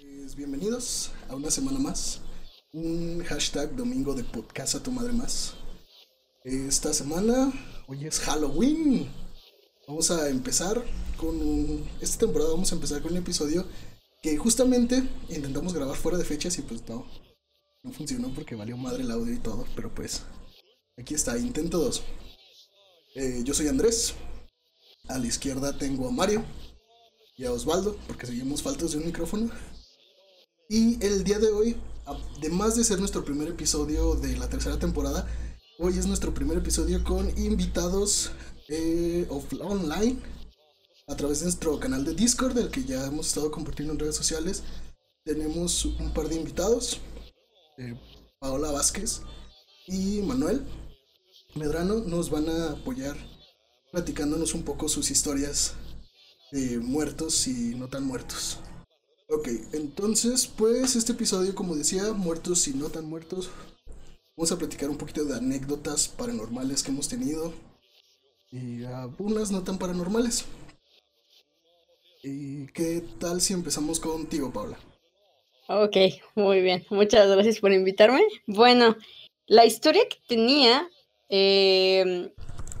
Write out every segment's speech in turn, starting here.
Pues bienvenidos a una semana más. Un hashtag domingo de podcast a tu madre más. Esta semana, hoy es Halloween. Vamos a empezar con un... Esta temporada vamos a empezar con un episodio que justamente intentamos grabar fuera de fechas y pues no. No funcionó porque valió madre el audio y todo. Pero pues, aquí está, intento 2. Eh, yo soy Andrés. A la izquierda tengo a Mario y a Osvaldo, porque seguimos faltos de un micrófono. Y el día de hoy, además de ser nuestro primer episodio de la tercera temporada, hoy es nuestro primer episodio con invitados eh, online a través de nuestro canal de Discord, del que ya hemos estado compartiendo en redes sociales. Tenemos un par de invitados, eh, Paola Vázquez y Manuel Medrano, nos van a apoyar platicándonos un poco sus historias de muertos y no tan muertos. Ok, entonces, pues este episodio, como decía, muertos y no tan muertos, vamos a platicar un poquito de anécdotas paranormales que hemos tenido y algunas no tan paranormales. ¿Y qué tal si empezamos contigo, Paula? Ok, muy bien. Muchas gracias por invitarme. Bueno, la historia que tenía eh,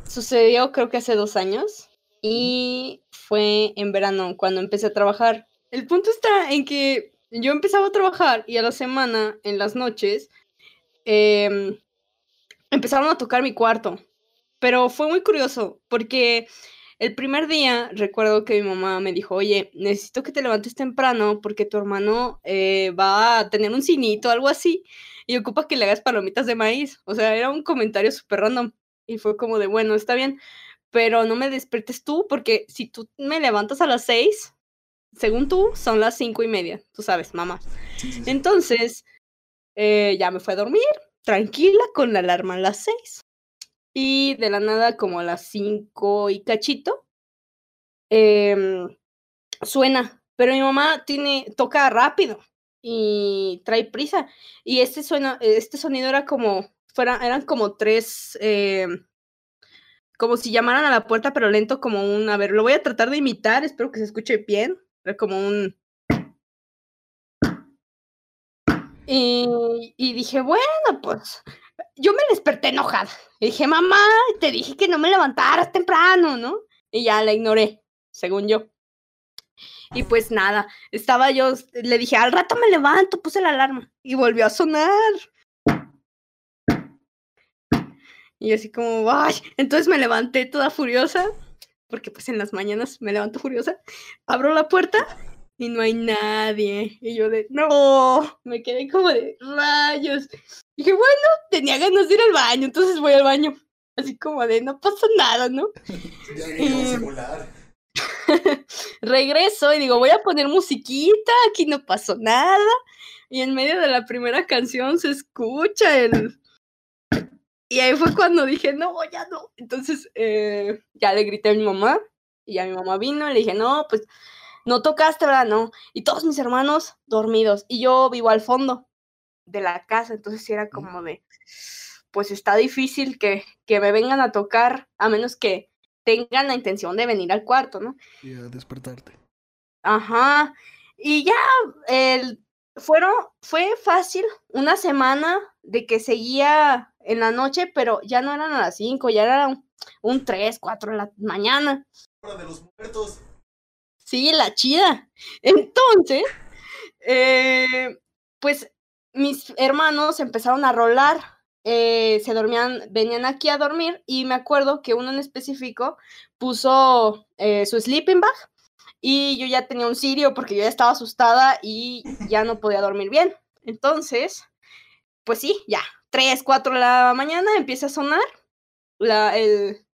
sucedió creo que hace dos años y fue en verano cuando empecé a trabajar. El punto está en que yo empezaba a trabajar y a la semana, en las noches, em, empezaron a tocar mi cuarto. Pero fue muy curioso porque el primer día recuerdo que mi mamá me dijo, oye, necesito que te levantes temprano porque tu hermano eh, va a tener un cinito, algo así, y ocupa que le hagas palomitas de maíz. O sea, era un comentario súper random. Y fue como de, bueno, está bien, pero no me despertes tú porque si tú me levantas a las seis, según tú, son las cinco y media, tú sabes, mamá. Entonces, eh, ya me fue a dormir, tranquila, con la alarma a las seis. Y de la nada, como a las cinco y cachito, em, suena. Pero mi mamá tiene, toca rápido y trae prisa. Y este, suena, este sonido era como, fuera, eran como tres, em, como si llamaran a la puerta, pero lento, como un, a ver, lo voy a tratar de imitar, espero que se escuche bien. Era como un... Y, dije, bueno, pues yo me desperté enojada. Y dije, mamá, te dije que no me levantaras temprano, ¿no? Y ya la ignoré, según yo. Y pues nada, estaba yo, le dije, al rato me levanto, puse la alarma y volvió a sonar. Y así como, ay, entonces me levanté toda furiosa porque pues en las mañanas me levanto furiosa, abro la puerta y no hay nadie. Y yo de, no, me quedé como de rayos. dije, bueno, tenía ganas de ir al baño, entonces voy al baño. Así como de, no pasa nada, ¿no? ya Regreso y digo, voy a poner musiquita, aquí no pasó nada. Y en medio de la primera canción se escucha el, y ahí fue cuando dije, no, ya no. Entonces eh, ya le grité a mi mamá y a mi mamá vino y le dije, no, pues no tocaste, ¿verdad? No. Y todos mis hermanos dormidos y yo vivo al fondo de la casa, entonces era como de, pues está difícil que, que me vengan a tocar a menos que tengan la intención de venir al cuarto, ¿no? Y a despertarte. Ajá. Y ya, el, fueron, fue fácil una semana de que seguía en la noche, pero ya no eran a las 5, ya eran un 3, 4 de la mañana. Hora de los muertos. Sí, la chida. Entonces, eh, pues mis hermanos empezaron a rolar, eh, se dormían, venían aquí a dormir y me acuerdo que uno en específico puso eh, su sleeping bag y yo ya tenía un sirio porque yo ya estaba asustada y ya no podía dormir bien. Entonces, pues sí, ya, 3, 4 de la mañana empieza a sonar la, el,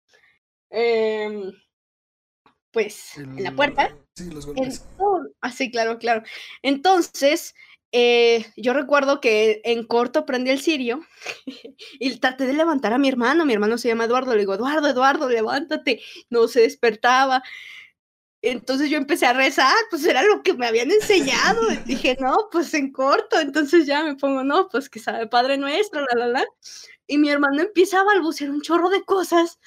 em, pues, en la puerta. Sí, los golpes. Así, ah, claro, claro. Entonces, eh, yo recuerdo que en corto prendí el cirio y traté de levantar a mi hermano. Mi hermano se llama Eduardo. Le digo, Eduardo, Eduardo, levántate. No se despertaba. Entonces yo empecé a rezar, pues era lo que me habían enseñado. Dije, no, pues en corto. Entonces ya me pongo, no, pues que sabe Padre Nuestro, la, la, la. Y mi hermano empieza a balbucear un chorro de cosas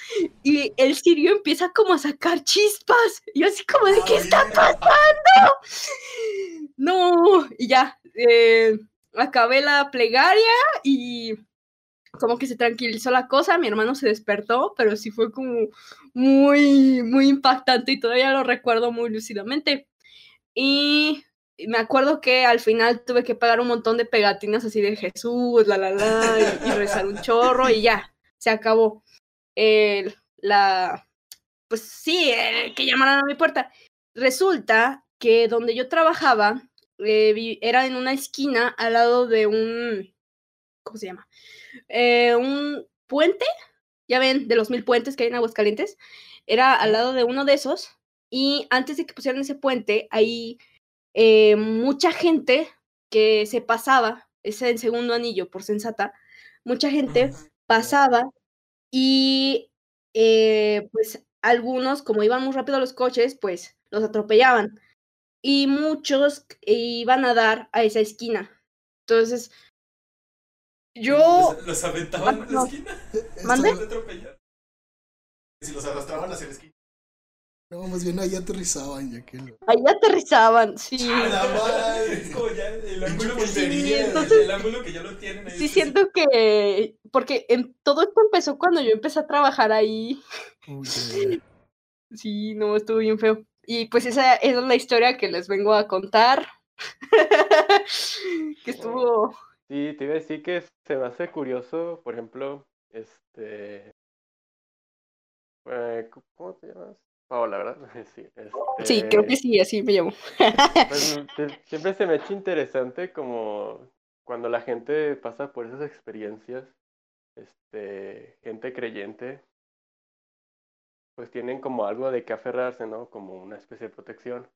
y el sirio empieza como a sacar chispas. Y yo así como de, ¿qué está pasando? No, y ya, eh, acabé la plegaria y como que se tranquilizó la cosa, mi hermano se despertó, pero sí fue como muy, muy impactante y todavía lo recuerdo muy lúcidamente. Y me acuerdo que al final tuve que pagar un montón de pegatinas así de Jesús, la, la, la, y, rezar un chorro y ya, se acabó. la, pues sí, que llamaran a mi puerta. Resulta que donde yo trabajaba eh, era en una esquina al lado de un, ¿cómo se llama? Eh, un puente, ya ven, de los mil puentes que hay en Aguascalientes, era al lado de uno de esos y antes de que pusieran ese puente, ahí eh, mucha gente que se pasaba, ese en segundo anillo por sensata, mucha gente pasaba y eh, pues algunos, como iban muy rápido los coches, pues los atropellaban y muchos iban a dar a esa esquina. Entonces, yo... ¿Los, aventaban a la esquina? ¿Mande? Si los arrastraban hacia la esquina. No, más bien ahí aterrizaban, ya que Ahí aterrizaban, sí. Es como ya el ángulo que el ángulo que ya lo tienen ahí. Sí, siento que. Porque en, todo esto empezó cuando yo empecé a trabajar ahí. sí, no, estuvo bien feo. Y pues esa, esa es la historia que les vengo a contar. que estuvo. Sí, te iba a decir que se me hace curioso, por ejemplo, este. Eh, ¿Cómo te llamas? Paola, ¿verdad? Sí, sí, creo que sí, así me llamo. Pues, siempre se me ha hecho interesante como cuando la gente pasa por esas experiencias, este, gente creyente, pues tienen como algo de que aferrarse, ¿no? Como una especie de protección.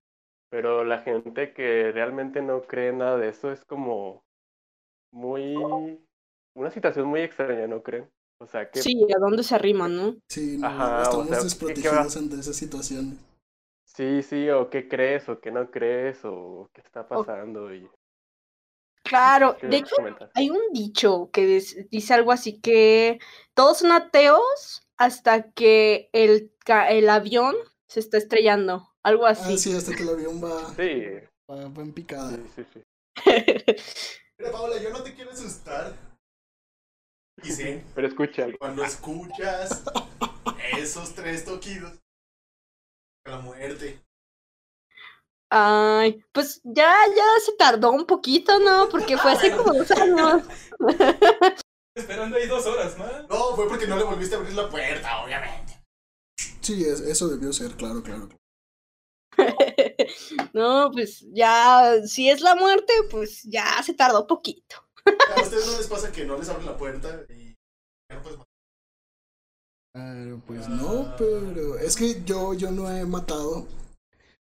Pero la gente que realmente no cree nada de eso es como muy... una situación muy extraña, ¿no creen? O sea, que... Sí, ¿a dónde se arriman, no? Sí, estamos desprotegidos ante esa situación. Sí, sí, o qué crees, o qué no crees, o qué está pasando. Y... Claro, de hecho, hay un dicho que dice algo así que todos son ateos hasta que el, el avión se está estrellando, algo así. Ah, sí, hasta que el avión va, sí. va, va en picada. Sí, sí, sí. Mira, Paola, yo no te quiero asustar, y sí. Pero escucha. Cuando escuchas esos tres toquidos, la muerte. Ay, pues ya, ya se tardó un poquito, ¿no? Porque fue hace como dos años. Esperando ahí dos horas, ¿no? No, fue porque no le volviste a abrir la puerta, obviamente. Sí, eso debió ser, claro, claro. No, pues ya, si es la muerte, pues ya se tardó poquito. ¿A ustedes no les pasa que no les abren la puerta y ya no puedes matar? pues no, pero es que yo, yo no he matado.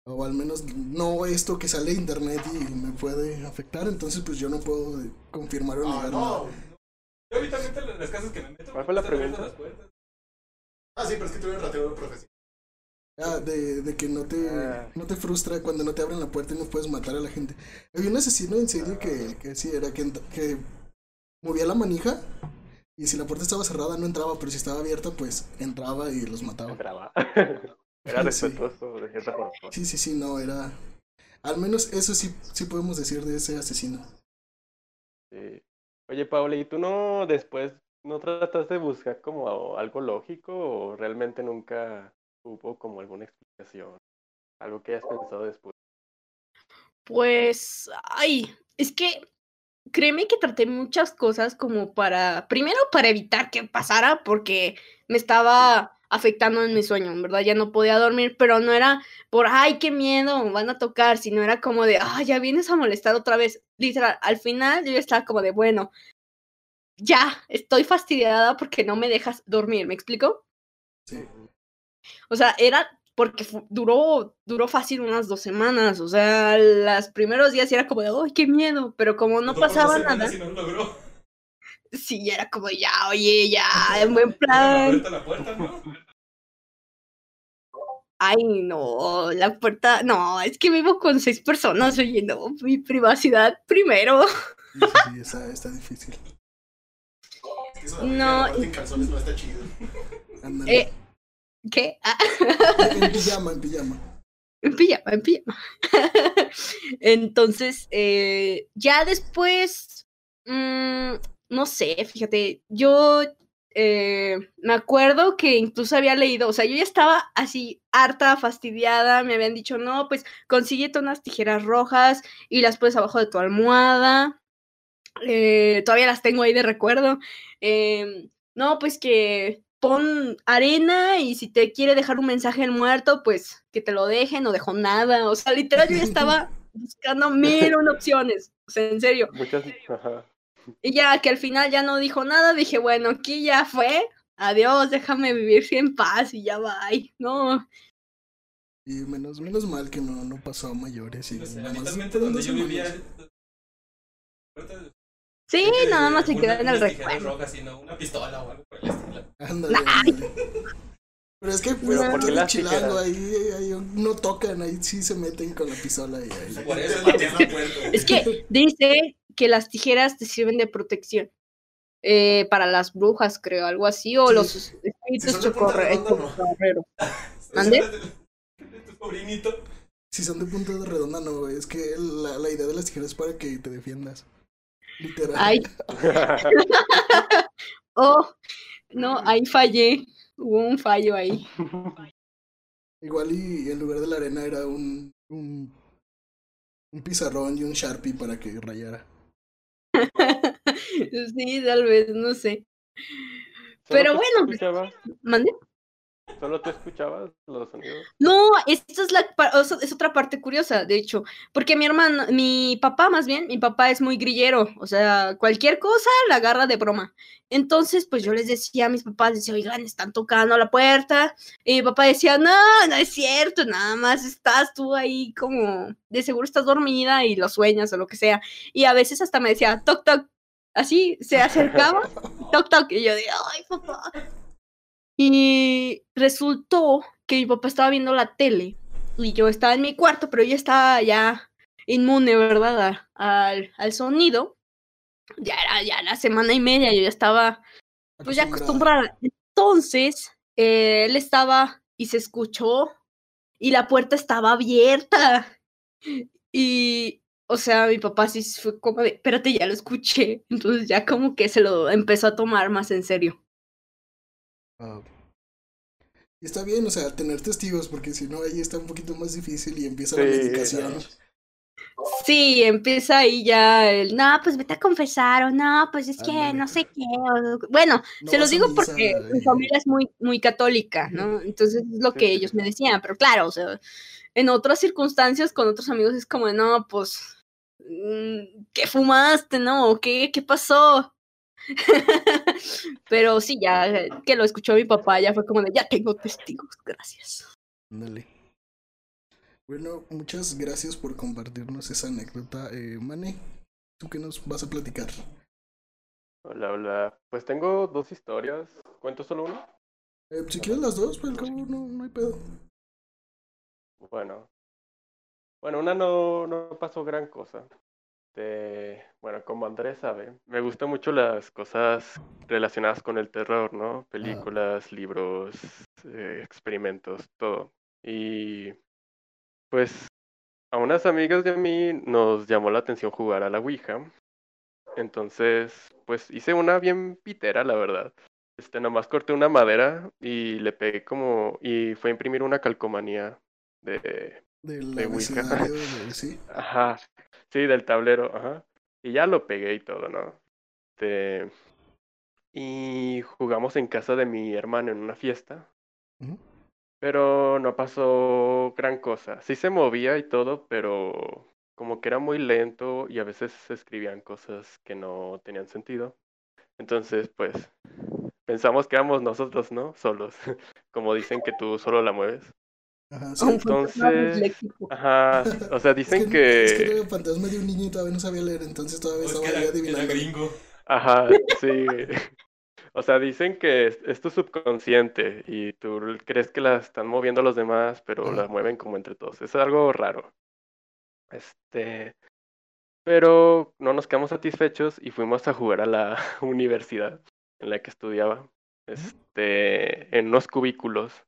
O al menos no esto que sale de internet y me puede afectar, entonces pues yo no puedo confirmar o negar ah, no. Yo habitualmente en las casas que me meto. ¿Cuál fue la pregunta? Ah, sí, pero es que tuve un rateo profesional. Ah, de, de que no te, ah. no te frustra cuando no te abren la puerta y no puedes matar a la gente. Había un asesino en serie que, que sí, era que, que movía la manija y si la puerta estaba cerrada no entraba, pero si estaba abierta, pues entraba y los mataba. Entraba. era respetuoso de cierta forma. Sí, sí, sí, no, era... Al menos eso sí, sí podemos decir de ese asesino. Sí. Oye, Paula, ¿y tú no después no trataste de buscar como algo lógico o realmente nunca hubo como alguna explicación? Algo que hayas pensado después. Pues, ay, es que créeme que traté muchas cosas como para, primero para evitar que pasara porque me estaba afectando en mi sueño, en verdad ya no podía dormir, pero no era por, ay, qué miedo, van a tocar, sino era como de, ay, ya vienes a molestar otra vez. Literal, al final yo estaba como de, bueno, ya, estoy fastidiada porque no me dejas dormir, ¿me explico? Sí. O sea, era porque duró, duró fácil unas dos semanas. O sea, los primeros días era como de, ¡ay, qué miedo! Pero como no pasaba nada. Si no logró. Sí, era como ya, oye, ya, en buen plan. La puerta, ¿no? Ay, no, la puerta, no, es que vivo con seis personas, oye, no, mi privacidad primero. Sí, sí, sí está, difícil. no. En calzones no está chido. Eh, ¿Qué? Ah. En pijama, en pijama. En pijama, en pijama. Entonces, eh, ya después, mmm, no sé, fíjate, yo eh, me acuerdo que incluso había leído, o sea, yo ya estaba así harta, fastidiada, me habían dicho, no, pues consíguete unas tijeras rojas y las pones abajo de tu almohada. Eh, todavía las tengo ahí de recuerdo. Em, no, pues que pon arena y si te quiere dejar un mensaje el muerto, pues que te lo dejen, no dejó nada. O sea, literal, yo ya estaba buscando mil opciones. O sea, en serio. Muchas, ajá. Y ya que al final ya no dijo nada, dije, bueno, aquí ya fue. Adiós, déjame vivir en paz y ya va. No. Y menos, menos mal que no, no pasó a mayores. Y nada más donde yo vivía. Sí, nada más se queda en el recuerdo. Rojas, sino una pistola o algo por el estilo. Ándale, Pero es que pues, ¿por qué chilando ahí, ahí, no tocan, ahí sí se meten con la pistola y ahí. Por eso es que dice que las tijeras te sirven de protección. Eh, para las brujas, creo, algo así, o los espíritus. ¿Mande? Si son de punta de redonda, no, Es que la, la, idea de las tijeras es para que te defiendas. Literal. Ay. oh, no, ahí fallé. Hubo un fallo ahí. Igual y en lugar de la arena era un, un, un pizarrón y un Sharpie para que rayara. sí, tal vez, no sé. Pero bueno, ¿mande? ¿Solo tú escuchabas los sonidos? No, esta es la es otra parte curiosa, de hecho, porque mi hermano, mi papá más bien, mi papá es muy grillero, o sea, cualquier cosa la agarra de broma. Entonces, pues yo les decía a mis papás, decía, oigan, están tocando la puerta. Y mi papá decía, no, no es cierto, nada más estás tú ahí como, de seguro estás dormida y lo sueñas o lo que sea. Y a veces hasta me decía, toc, toc, así se acercaba, toc, toc, y yo decía, ay, papá. Y resultó que mi papá estaba viendo la tele y yo estaba en mi cuarto, pero yo estaba ya inmune, ¿verdad? al, al sonido. Ya era ya la semana y media, yo ya estaba pues ya acostumbrada. Entonces, eh, él estaba y se escuchó y la puerta estaba abierta. Y, o sea, mi papá sí fue como de, espérate, ya lo escuché. Entonces ya como que se lo empezó a tomar más en serio. Ah, y está bien, o sea, tener testigos, porque si no, ahí está un poquito más difícil y empieza la medicación. Sí, empieza ahí ya el, no, pues vete a confesar, o no, pues es que no sé qué. bueno, se los digo porque mi familia es muy, muy católica, ¿no? Entonces es lo que ellos me decían, pero claro, o sea, en otras circunstancias con otros amigos es como, no, pues, mm, ¿qué fumaste, no? ¿Qué, qué pasó? Pero sí, ya que lo escuchó mi papá, ya fue como de, ya tengo testigos, gracias. Dale. Bueno, muchas gracias por compartirnos esa anécdota. Eh, Mane, ¿tú qué nos vas a platicar? Hola, hola. Pues tengo dos historias. ¿Cuento solo una? Eh, si quieres las dos, pero no, no hay pedo. Bueno. Bueno, una no, no pasó gran cosa. Este, bueno, como Andrés sabe, me gustan mucho las cosas relacionadas con el terror, ¿no? Películas, libros, eh, experimentos, todo. Y pues a unas amigas de mí nos llamó la atención jugar a la Ouija. Entonces, pues hice una bien pitera, la verdad. Este, nomás corté una madera y le pegué como, y fue a imprimir una calcomanía de, de Ouija. ¿sí? Ajá. Sí, del tablero, ajá. Y ya lo pegué y todo, ¿no? Este, y jugamos en casa de mi hermano en una fiesta. Pero no pasó gran cosa. Sí se movía y todo, pero como que era muy lento y a veces se escribían cosas que no tenían sentido. Entonces, pues, pensamos que éramos nosotros, ¿no? Solos. como dicen que tú solo la mueves. Ajá, entonces, ajá, o sea, dicen que, Es que era el fantasma de un niño y todavía no sabía leer, entonces todavía pues estaba adivinando. Era gringo. Ajá, sí. O sea, dicen que es, tu subconsciente y tú crees que la están moviendo los demás, pero la mueven como entre todos. Es algo raro. Este. Pero no nos quedamos satisfechos y fuimos a jugar a la universidad en la que estudiaba. Este. En unos cubículos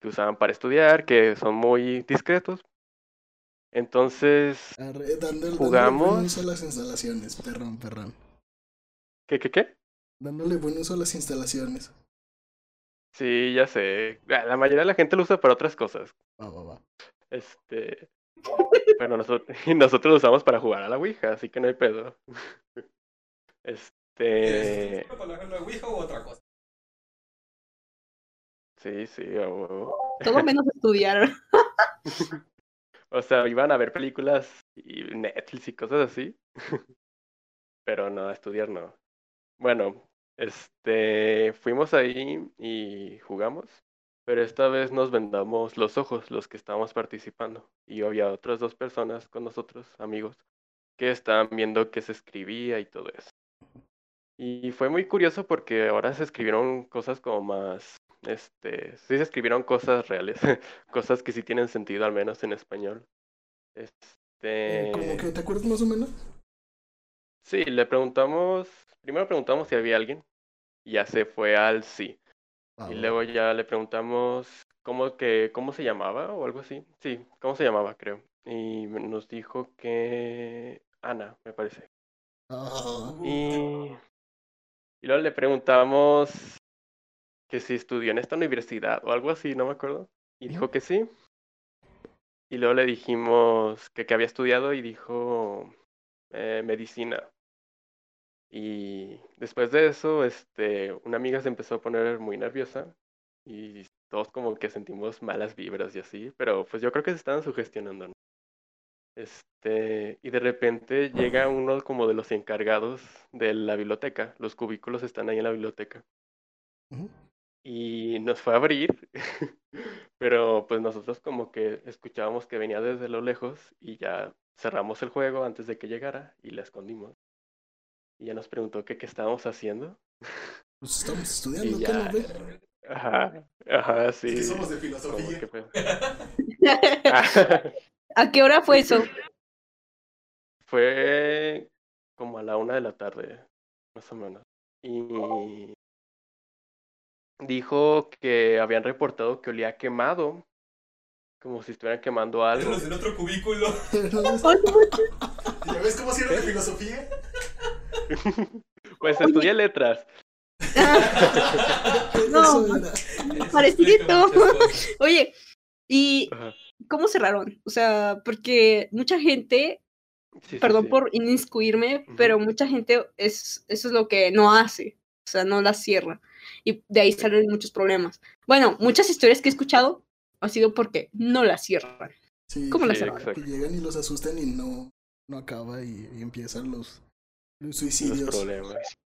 que usaban para estudiar, que son muy discretos. Entonces. jugamos. a las instalaciones, perrón, perrón. ¿Qué, qué, qué? dándole buen uso a las instalaciones. Sí, ya sé. La mayoría de la gente lo usa para otras cosas. Va, va, va. Este. Pero nosotros, nosotros lo usamos para jugar a la Ouija, así que no hay pedo. Este. ¿Para la Ouija o otra cosa? Sí, sí, a Todo menos estudiar. o sea, iban a ver películas y Netflix y cosas así. Pero no, a estudiar no. Bueno, este, fuimos ahí y jugamos, pero esta vez nos vendamos los ojos, los que estábamos participando, y había otras dos personas con nosotros, amigos, que estaban viendo qué se escribía y todo eso. Y fue muy curioso porque ahora se escribieron cosas como más, este, sí se escribieron cosas reales, cosas que sí tienen sentido, al menos en español. Este... ¿Cómo que te acuerdas más o menos? Sí, le preguntamos, primero preguntamos si había alguien ya se fue al sí. Ah, y luego ya le preguntamos cómo, que, cómo se llamaba o algo así. Sí, cómo se llamaba, creo. Y nos dijo que Ana, me parece. Ah. Y, y luego le preguntamos que si estudió en esta universidad o algo así, no me acuerdo. Y dijo que sí. Y luego le dijimos que, que había estudiado y dijo eh, medicina. Y después de eso, este, una amiga se empezó a poner muy nerviosa y todos como que sentimos malas vibras y así, pero pues yo creo que se estaban sugestionando, ¿no? Este, y de repente llega uno como de los encargados de la biblioteca, los cubículos están ahí en la biblioteca. Y nos fue a abrir, pero pues nosotros como que escuchábamos que venía desde lo lejos y ya cerramos el juego antes de que llegara y la escondimos y ya nos preguntó qué estábamos haciendo. Pues estamos estudiando, ¿qué no ve? Ajá, ajá, sí. Es somos de filosofía. ¿A qué hora fue eso? Fue como a la una de la tarde, más o menos. Y dijo que habían reportado que olía quemado, como si estuvieran quemando algo. en otro cubículo. ¿Ya ves cómo sirve de filosofía? pues estudié letras. no, parecido. Oye, ¿y cómo cerraron? O sea, porque mucha gente, perdón por inmiscuirme, pero mucha gente es, eso es lo que no hace, o sea, no la cierra. Y de ahí salen muchos problemas. Bueno, muchas historias que he escuchado ha sido porque no la cierran. ¿Cómo la cierran? Que llegan y los asustan y no, no acaba y empiezan los los suicidios. problemas.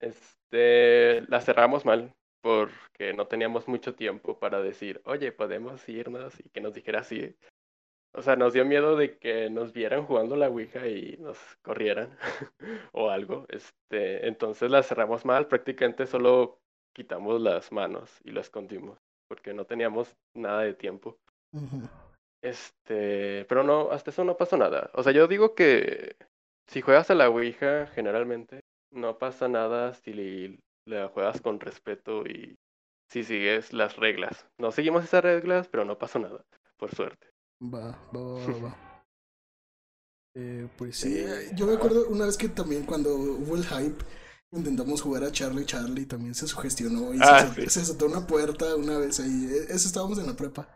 Este, la cerramos mal porque no teníamos mucho tiempo para decir, oye, podemos irnos y que nos dijera así. O sea, nos dio miedo de que nos vieran jugando la Ouija y nos corrieran o algo. Este, entonces la cerramos mal, prácticamente solo quitamos las manos y las escondimos porque no teníamos nada de tiempo. Este, pero no, hasta eso no pasó nada. O sea, yo digo que si juegas a la Ouija, generalmente no pasa nada si la juegas con respeto y si sigues las reglas. No seguimos esas reglas, pero no pasa nada, por suerte. Va, va, va, va. eh, pues sí, eh, yo me acuerdo una vez que también cuando hubo el hype, intentamos jugar a Charlie Charlie, también se sugestionó y ah, se, se, una puerta una vez ahí. E, eso estábamos en la prepa.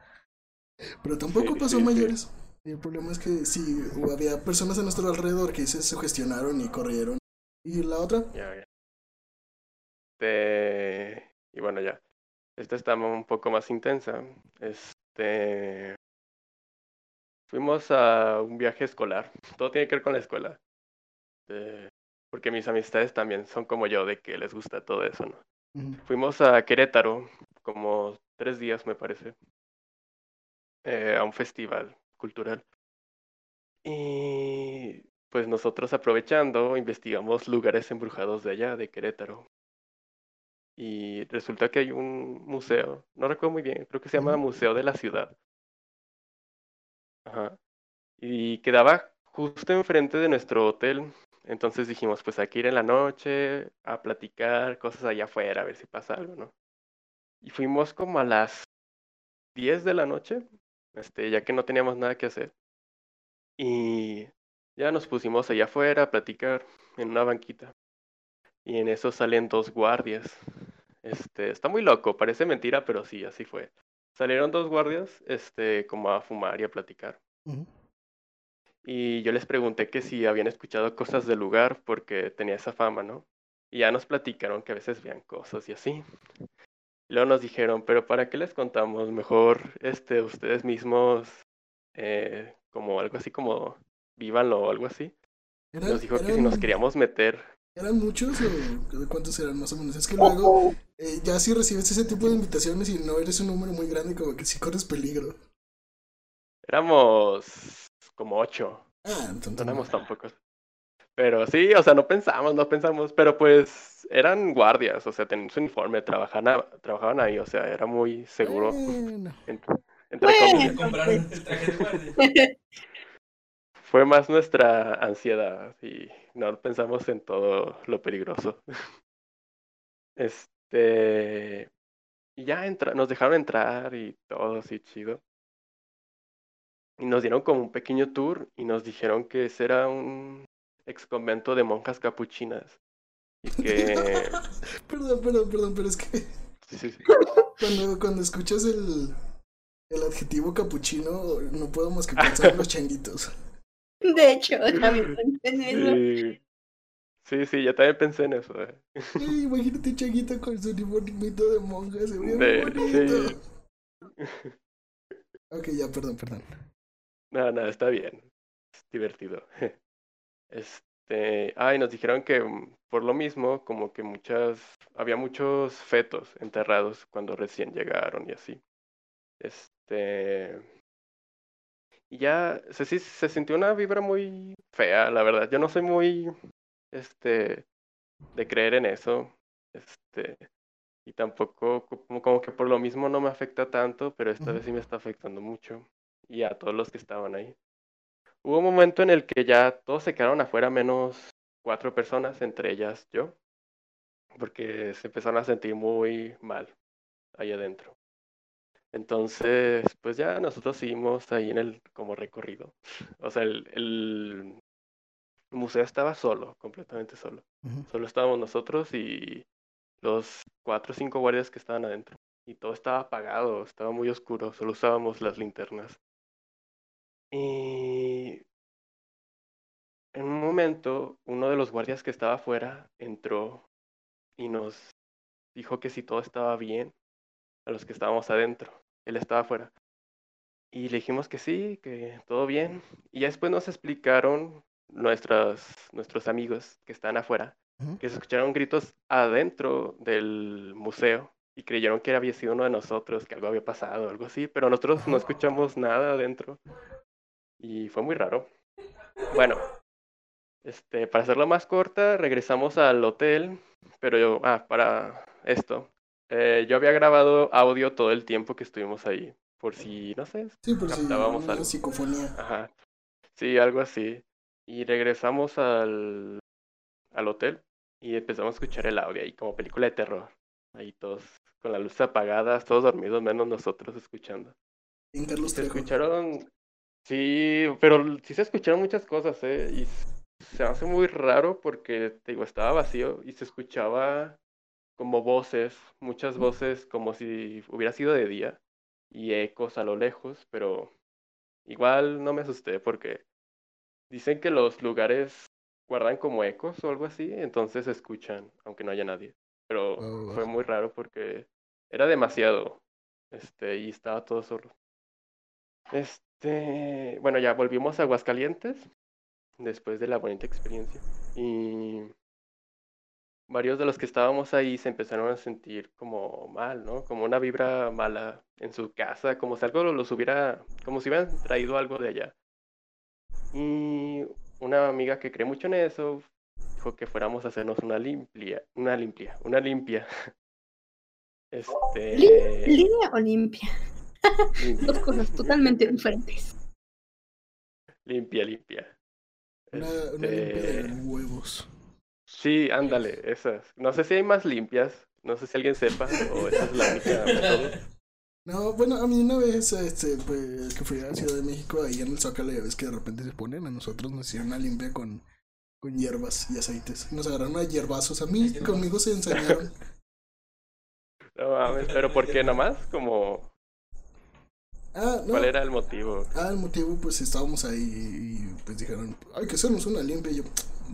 Pero tampoco pasó mayores. Y el problema es que sí, había personas a nuestro alrededor que se sugestionaron y corrieron. ¿Y la otra? Ya, ya. Este... Y bueno, ya. Esta está un poco más intensa. Este... Fuimos a un viaje escolar. Todo tiene que ver con la escuela. Este, porque mis amistades también son como yo, de que les gusta todo eso, ¿no? Fuimos a Querétaro, como tres días me parece, eh, a un festival cultural. Y pues nosotros aprovechando, investigamos lugares embrujados de allá, de Querétaro. y resulta que hay un museo, no recuerdo muy bien, creo que se llama Museo de la Ciudad. Ajá. Y quedaba justo enfrente de nuestro hotel. Entonces dijimos, pues hay que ir en la noche a platicar cosas allá afuera, a ver si pasa algo, ¿no? Y fuimos como a las 10 de la noche, este, ya que no teníamos nada que hacer. Y ya nos pusimos allá afuera a platicar en una banquita. Y en eso salen dos guardias. Este, está muy loco, parece mentira, pero sí, así fue. Salieron dos guardias, este, como a fumar y a platicar. Y yo les pregunté que si habían escuchado cosas del lugar porque tenía esa fama, ¿no? Y ya nos platicaron que a veces veían cosas y así. Luego nos dijeron, pero ¿para qué les contamos? Mejor este, ustedes mismos, eh, como algo así como vívanlo o algo así. Nos dijo que si nos queríamos meter. ¿Eran muchos o cuántos eran más o menos? Es que luego, eh, ya si recibes ese tipo de invitaciones y no eres un número muy grande, como que sí corres peligro. Éramos como ocho. Ah, entonces. No éramos tan pocos. Pero sí, o sea, no pensamos, no pensamos, pero pues eran guardias, o sea, tenían su uniforme, trabajaban, trabajaban ahí, o sea, era muy seguro. Entre, Fue más nuestra ansiedad y no pensamos en todo lo peligroso. Este. Y ya entra, nos dejaron entrar y todo así chido. Y nos dieron como un pequeño tour y nos dijeron que ese era un ex convento de monjas capuchinas. Y que... perdón, perdón, perdón, pero es que... Sí, sí, sí. Cuando, cuando escuchas el, el adjetivo capuchino, no puedo más que pensar en los changuitos. De hecho, también pensé en eso. Sí, sí, yo también pensé en eso. Eh. imagínate un changuito con su uniformito de monja, se ve muy bonito. Sí. ok, ya, perdón, perdón. No, no, está bien. Es divertido. Este, ah, y nos dijeron que mm, por lo mismo, como que muchas, había muchos fetos enterrados cuando recién llegaron y así. Este, y ya se, se sintió una vibra muy fea, la verdad. Yo no soy muy, este, de creer en eso. Este, y tampoco, como, como que por lo mismo no me afecta tanto, pero esta vez sí me está afectando mucho y a todos los que estaban ahí. Hubo un momento en el que ya todos se quedaron afuera, menos cuatro personas, entre ellas yo, porque se empezaron a sentir muy mal ahí adentro. Entonces, pues ya nosotros seguimos ahí en el como recorrido. O sea, el, el museo estaba solo, completamente solo. Solo estábamos nosotros y los cuatro o cinco guardias que estaban adentro. Y todo estaba apagado, estaba muy oscuro, solo usábamos las linternas. Y en un momento, uno de los guardias que estaba afuera entró y nos dijo que si todo estaba bien a los que estábamos adentro. Él estaba afuera. Y le dijimos que sí, que todo bien. Y después nos explicaron nuestros, nuestros amigos que están afuera, que se escucharon gritos adentro del museo y creyeron que había sido uno de nosotros, que algo había pasado, algo así, pero nosotros no escuchamos nada adentro. Y fue muy raro. Bueno, este, para hacerlo más corta, regresamos al hotel, pero yo, ah, para esto, eh, yo había grabado audio todo el tiempo que estuvimos ahí, por si, no sé, sí, por captábamos si algo. psicofonía. Ajá, sí, algo así. Y regresamos al, al hotel y empezamos a escuchar el audio ahí como película de terror. Ahí todos con la luz apagada, todos dormidos, menos nosotros escuchando. En Carlos Se escucharon Sí, pero sí se escucharon muchas cosas, ¿eh? Y se hace muy raro porque, te digo, estaba vacío y se escuchaba como voces, muchas voces como si hubiera sido de día y ecos a lo lejos, pero igual no me asusté porque dicen que los lugares guardan como ecos o algo así, entonces se escuchan, aunque no haya nadie. Pero oh, fue muy raro porque era demasiado, este, y estaba todo solo. Este, bueno, ya volvimos a Aguascalientes después de la bonita experiencia. Y varios de los que estábamos ahí se empezaron a sentir como mal, ¿no? Como una vibra mala en su casa, como si algo los hubiera, como si hubieran traído algo de allá. Y una amiga que cree mucho en eso dijo que fuéramos a hacernos una limpia, una limpia, una limpia Este... ¿Línea o limpia? Dos cosas totalmente diferentes. Limpia, limpia. Una, limpia de este, huevos. Sí, ándale, esas. No sé si hay más limpias, no sé si alguien sepa, o esa es la única No, bueno, a mí una vez, este, pues, que fui a Ciudad de México, ahí en el Zócalo, ya ves que de repente se ponen, a nosotros nos hicieron una limpia con, con hierbas y aceites. Nos agarraron a hierbazos. A mí, conmigo se ensañaron. No mames, pero ¿por qué nomás? Como... Ah, no. ¿Cuál era el motivo? Ah, el motivo, pues estábamos ahí y pues dijeron, hay que hacernos una limpia. Y yo,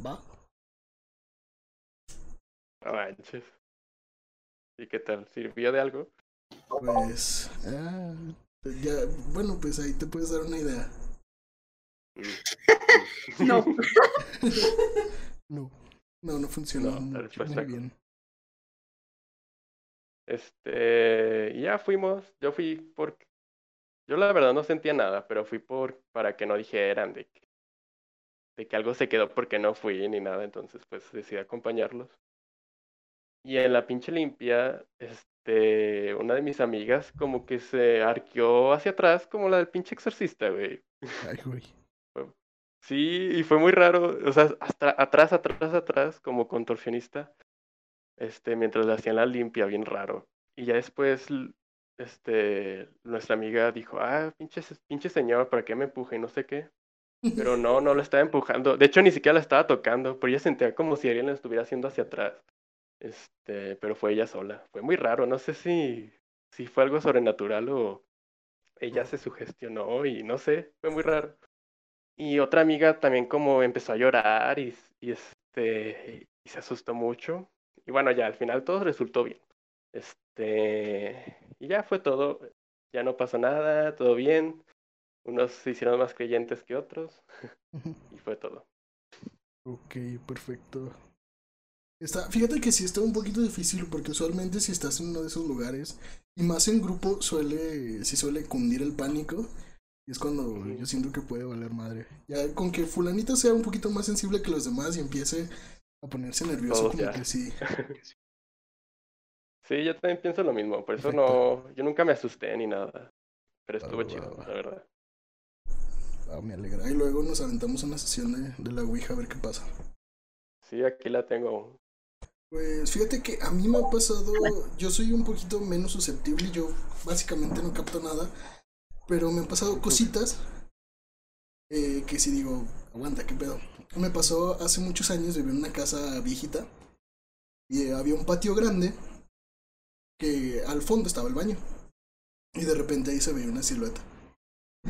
va. No manches. ¿Y qué tal? ¿Sirvió de algo? Pues, ah, ya, bueno, pues ahí te puedes dar una idea. No. no, no, no funcionó muy bien. Este, ya fuimos, yo fui porque, yo la verdad no sentía nada, pero fui por, para que no dijeran de que, de que algo se quedó porque no fui ni nada, entonces pues decidí acompañarlos. Y en la pinche limpia, este, una de mis amigas como que se arqueó hacia atrás como la del pinche exorcista, güey. Ay, güey. Sí, y fue muy raro, o sea, hasta atrás, atrás, atrás, como contorsionista, este, mientras le hacían la limpia, bien raro. Y ya después, este, nuestra amiga dijo, ah, pinche, pinche señor, ¿para qué me empuje? Y no sé qué. Pero no, no lo estaba empujando. De hecho, ni siquiera la estaba tocando, pero ella sentía como si alguien la estuviera haciendo hacia atrás. Este, pero fue ella sola. Fue muy raro, no sé si, si fue algo sobrenatural o ella se sugestionó y no sé, fue muy raro. Y otra amiga también como empezó a llorar y, y, este, y se asustó mucho. Y bueno, ya al final todo resultó bien. Este, y ya fue todo. Ya no pasó nada, todo bien. Unos se hicieron más creyentes que otros. y fue todo. Ok, perfecto. Está, fíjate que sí está un poquito difícil porque usualmente si estás en uno de esos lugares y más en grupo suele, sí suele cundir el pánico y es cuando yo siento que puede valer madre. Ya con que fulanita sea un poquito más sensible que los demás y empiece a ponerse nervioso, como que sí. sí, yo también pienso lo mismo. Por eso no, yo nunca me asusté ni nada. Pero estuvo chido, la verdad. Ah, me alegra. Y luego nos aventamos una sesión de, de la Ouija a ver qué pasa. Sí, aquí la tengo. Pues fíjate que a mí me ha pasado, yo soy un poquito menos susceptible, yo básicamente no capto nada, pero me han pasado cositas eh, que si digo, aguanta, qué pedo. Me pasó hace muchos años, vivía en una casa viejita y había un patio grande que al fondo estaba el baño. Y de repente ahí se veía una silueta.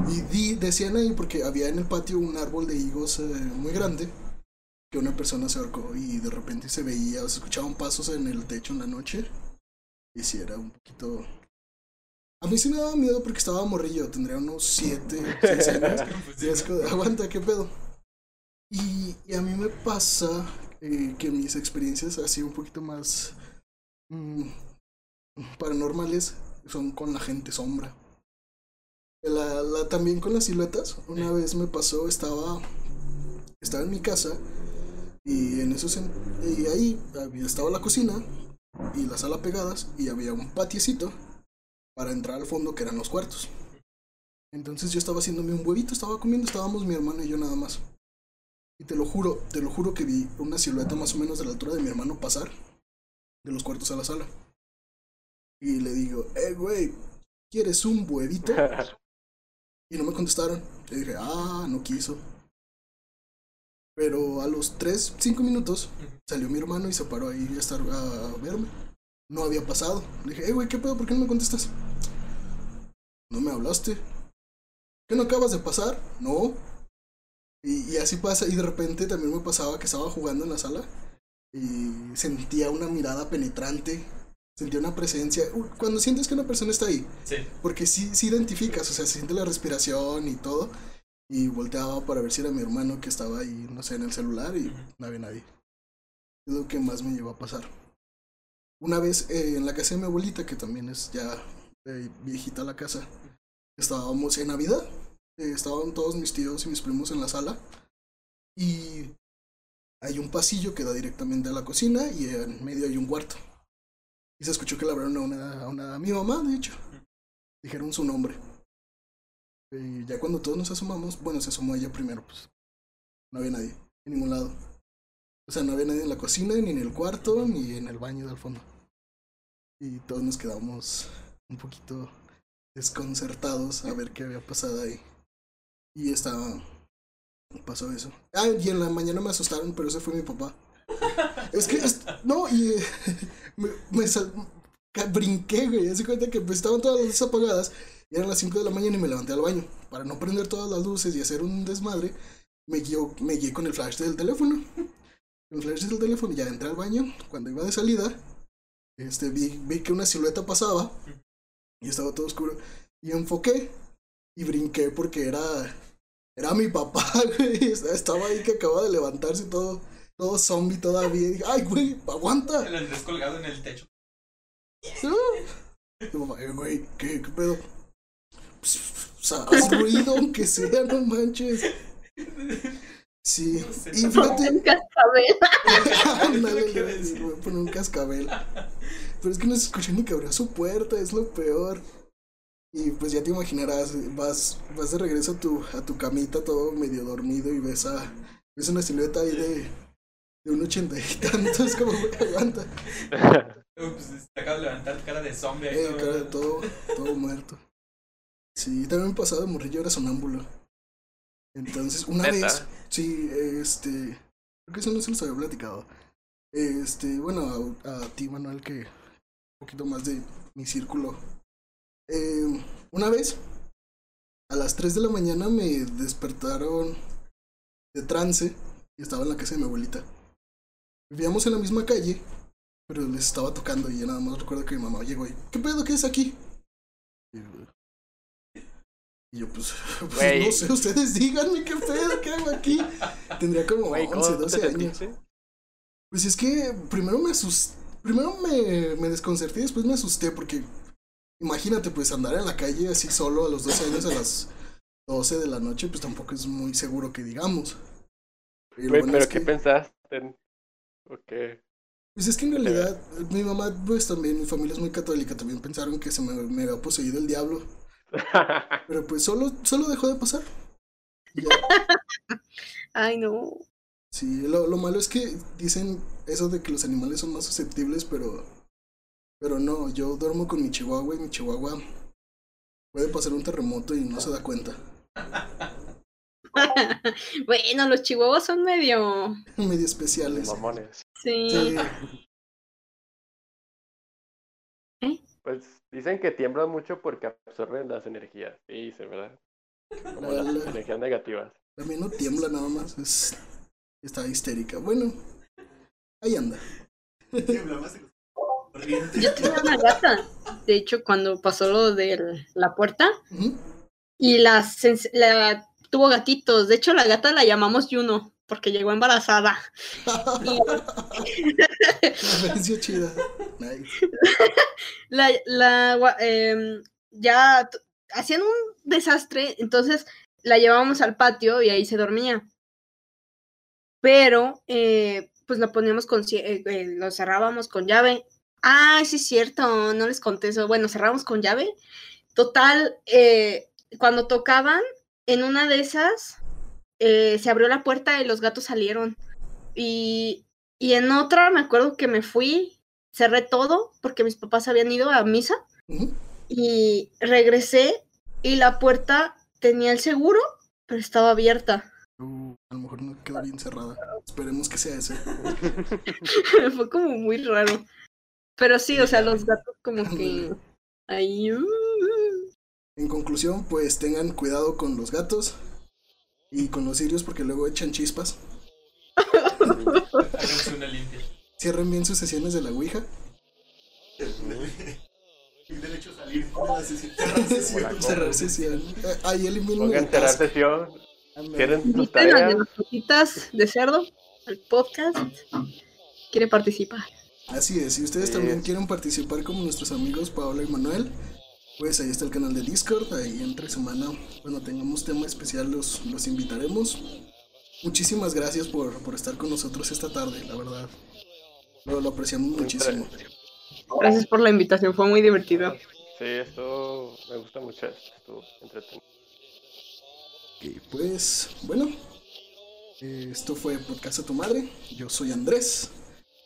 Y di, decían ahí porque había en el patio un árbol de higos eh, muy grande que una persona se ahorcó y de repente se veía, se escuchaban pasos en el techo en la noche. Y si era un poquito a mí sí me daba miedo porque estaba morrillo, tendría unos 7, 6 años. y es que, aguanta, ¿qué pedo? Y, y a mí me pasa eh, que mis experiencias así un poquito más mm, paranormales son con la gente sombra. La, la, también con las siluetas. Una vez me pasó, estaba, estaba en mi casa y en eso y ahí había, estaba la cocina y la sala pegadas y había un patiecito para entrar al fondo que eran los cuartos. Entonces yo estaba haciéndome un huevito, estaba comiendo, estábamos mi hermano y yo nada más. Y te lo juro, te lo juro que vi una silueta más o menos de la altura de mi hermano pasar de los cuartos a la sala. Y le digo, eh, güey, ¿quieres un huevito? Y no me contestaron. Le dije, ah, no quiso. Pero a los 3, 5 minutos salió mi hermano y se paró ahí a, estar, a verme no había pasado. Le dije, hey, güey, ¿qué pedo? ¿Por qué no me contestas? No me hablaste. ¿Qué no acabas de pasar? No. Y, y, así pasa, y de repente también me pasaba que estaba jugando en la sala y sentía una mirada penetrante, sentía una presencia. Cuando sientes que una persona está ahí, sí. porque sí, sí identificas, o sea, se siente la respiración y todo. Y volteaba para ver si era mi hermano que estaba ahí, no sé, en el celular y no había nadie. Es lo que más me llevó a pasar. Una vez eh, en la casa de mi abuelita, que también es ya eh, viejita la casa, estábamos en Navidad. Eh, estaban todos mis tíos y mis primos en la sala. Y hay un pasillo que da directamente a la cocina y en medio hay un cuarto. Y se escuchó que le hablaron a una, a una a mi mamá, de hecho. Dijeron su nombre. Y ya cuando todos nos asomamos, bueno, se asomó ella primero, pues. No había nadie, en ningún lado. O sea, no había nadie en la cocina, ni en el cuarto, ni en el baño del fondo. Y todos nos quedamos un poquito desconcertados a ver qué había pasado ahí. Y estaba. Pasó eso. Ah, y en la mañana me asustaron, pero ese fue mi papá. Es que. no, y. me, me sal, brinqué, güey. Hace cuenta que pues, estaban todas las luces apagadas. Y eran las 5 de la mañana y me levanté al baño. Para no prender todas las luces y hacer un desmadre, me guié, me guié con el flash del teléfono. Con el flash del teléfono ya entré al baño. Cuando iba de salida, este, vi, vi que una silueta pasaba y estaba todo oscuro. Y enfoqué y brinqué porque era, era mi papá, güey. Estaba ahí que acababa de levantarse todo, todo zombie todavía. Y dije, ay, güey, aguanta. El Andrés colgado en el techo. No. Y, güey, ¿qué, ¿qué pedo? Pues, o sea, haz ruido aunque sea, no manches. Sí, y fíjate. Un cascabel. Ándale, voy a poner un cascabel. Pero es que no se escucha ni que abrió su puerta, es lo peor. Y pues ya te imaginarás, vas, vas de regreso a tu, a tu camita todo medio dormido y ves a ves una silueta ahí de, de un ochenta y tantos, como aguanta. Pues te acabas de levantar cara de zombie ahí. Eh, todo- cara de todo, todo muerto. Sí, también me pasaba de morrillo, era sonámbulo. Entonces, una ¿Neta? vez, sí, este, creo que eso no se los había platicado. Este, bueno, a, a ti, Manuel, que un poquito más de mi círculo. Eh, una vez, a las 3 de la mañana me despertaron de trance y estaba en la casa de mi abuelita. Vivíamos en la misma calle, pero les estaba tocando y yo nada más recuerdo que mi mamá llegó y, ¿qué pedo? ¿Qué es aquí? Y, y yo, pues, pues no sé, ustedes díganme qué pedo, ¿qué hago aquí? Tendría como ¿cómo 11, te 12 años. Pues es que primero me asusté, primero me, me desconcerté y después me asusté porque imagínate pues andar en la calle así solo a los 12 años a las 12 de la noche pues tampoco es muy seguro que digamos. Bueno pero es ¿qué que- pensaste? Pues es que en realidad mi mamá pues también, mi familia es muy católica, también pensaron que se me, me había poseído el diablo, pero pues solo, solo dejó de pasar. Ya. Ay, no. Sí, lo, lo malo es que dicen eso de que los animales son más susceptibles, pero. Pero no, yo duermo con mi chihuahua y mi chihuahua puede pasar un terremoto y no se da cuenta. bueno, los chihuahuas son medio. Medio especiales. Mamones. Sí. Sí, Pues dicen que tiemblan mucho porque absorben las energías. Sí, dicen, ¿verdad? Como La- las la- energías negativas. mía no tiembla nada más, es, está histérica. Bueno, ahí anda. Tiembla más. Yo tenía una gata. De hecho, cuando pasó lo de la puerta y la, la tuvo gatitos. De hecho, la gata la llamamos Juno porque llegó embarazada. Referencia chida. Nice. la, la em, ya hacían un desastre, entonces la llevábamos al patio y ahí se dormía. Pero, eh, pues la poníamos con, eh, eh, lo cerrábamos con llave. Ah, sí es cierto, no les conté eso. Bueno, cerramos con llave. Total, eh, cuando tocaban, en una de esas, eh, se abrió la puerta y los gatos salieron. Y, y en otra, me acuerdo que me fui, cerré todo porque mis papás habían ido a misa y regresé y la puerta tenía el seguro, pero estaba abierta. Uh, a lo mejor no quedó bien cerrada. Esperemos que sea ese. Fue como muy raro. Pero sí, o sea, los gatos como que ahí. uh, En conclusión, pues tengan cuidado con los gatos y con los sirios porque luego echan chispas. Una limpia. Cierren bien sus sesiones de la Ouija. Derecho a salir de la sesión. Cerrar sesión. Hola, Cerrar sesión. Eh, Ahí eliminen Pongan cerrar sesión. Cierren sus al de tareas. las de cerdo al podcast. Quiere participar. Así es, si ustedes Sí. también quieren participar como nuestros amigos Paola y Manuel, pues ahí está el canal de Discord, ahí entre semana, cuando tengamos tema especial los, los invitaremos. Muchísimas gracias por, por estar con nosotros esta tarde, la verdad. Lo, lo apreciamos muchísimo. Gracias por la invitación, fue muy divertido. Sí, esto me gusta mucho, estuvo entretenido. Ok, pues bueno, esto fue Podcast a tu madre. Yo soy Andrés.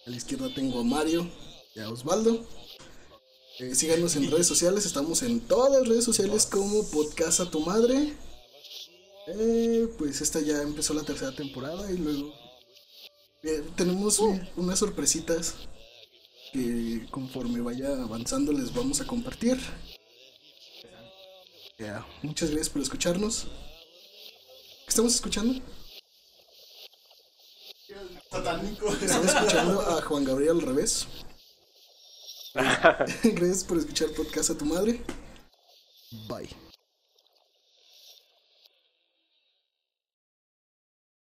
A la izquierda tengo a Mario y a Osvaldo. Eh, síganos en redes sociales, estamos en todas las redes sociales como Podcast a tu madre. Eh, pues esta ya empezó la tercera temporada y luego tenemos unas sorpresitas que conforme vaya avanzando les vamos a compartir. muchas gracias por escucharnos. ¿Qué estamos escuchando? Estamos escuchando a Juan Gabriel al revés. gracias por escuchar podcast a tu madre. Bye.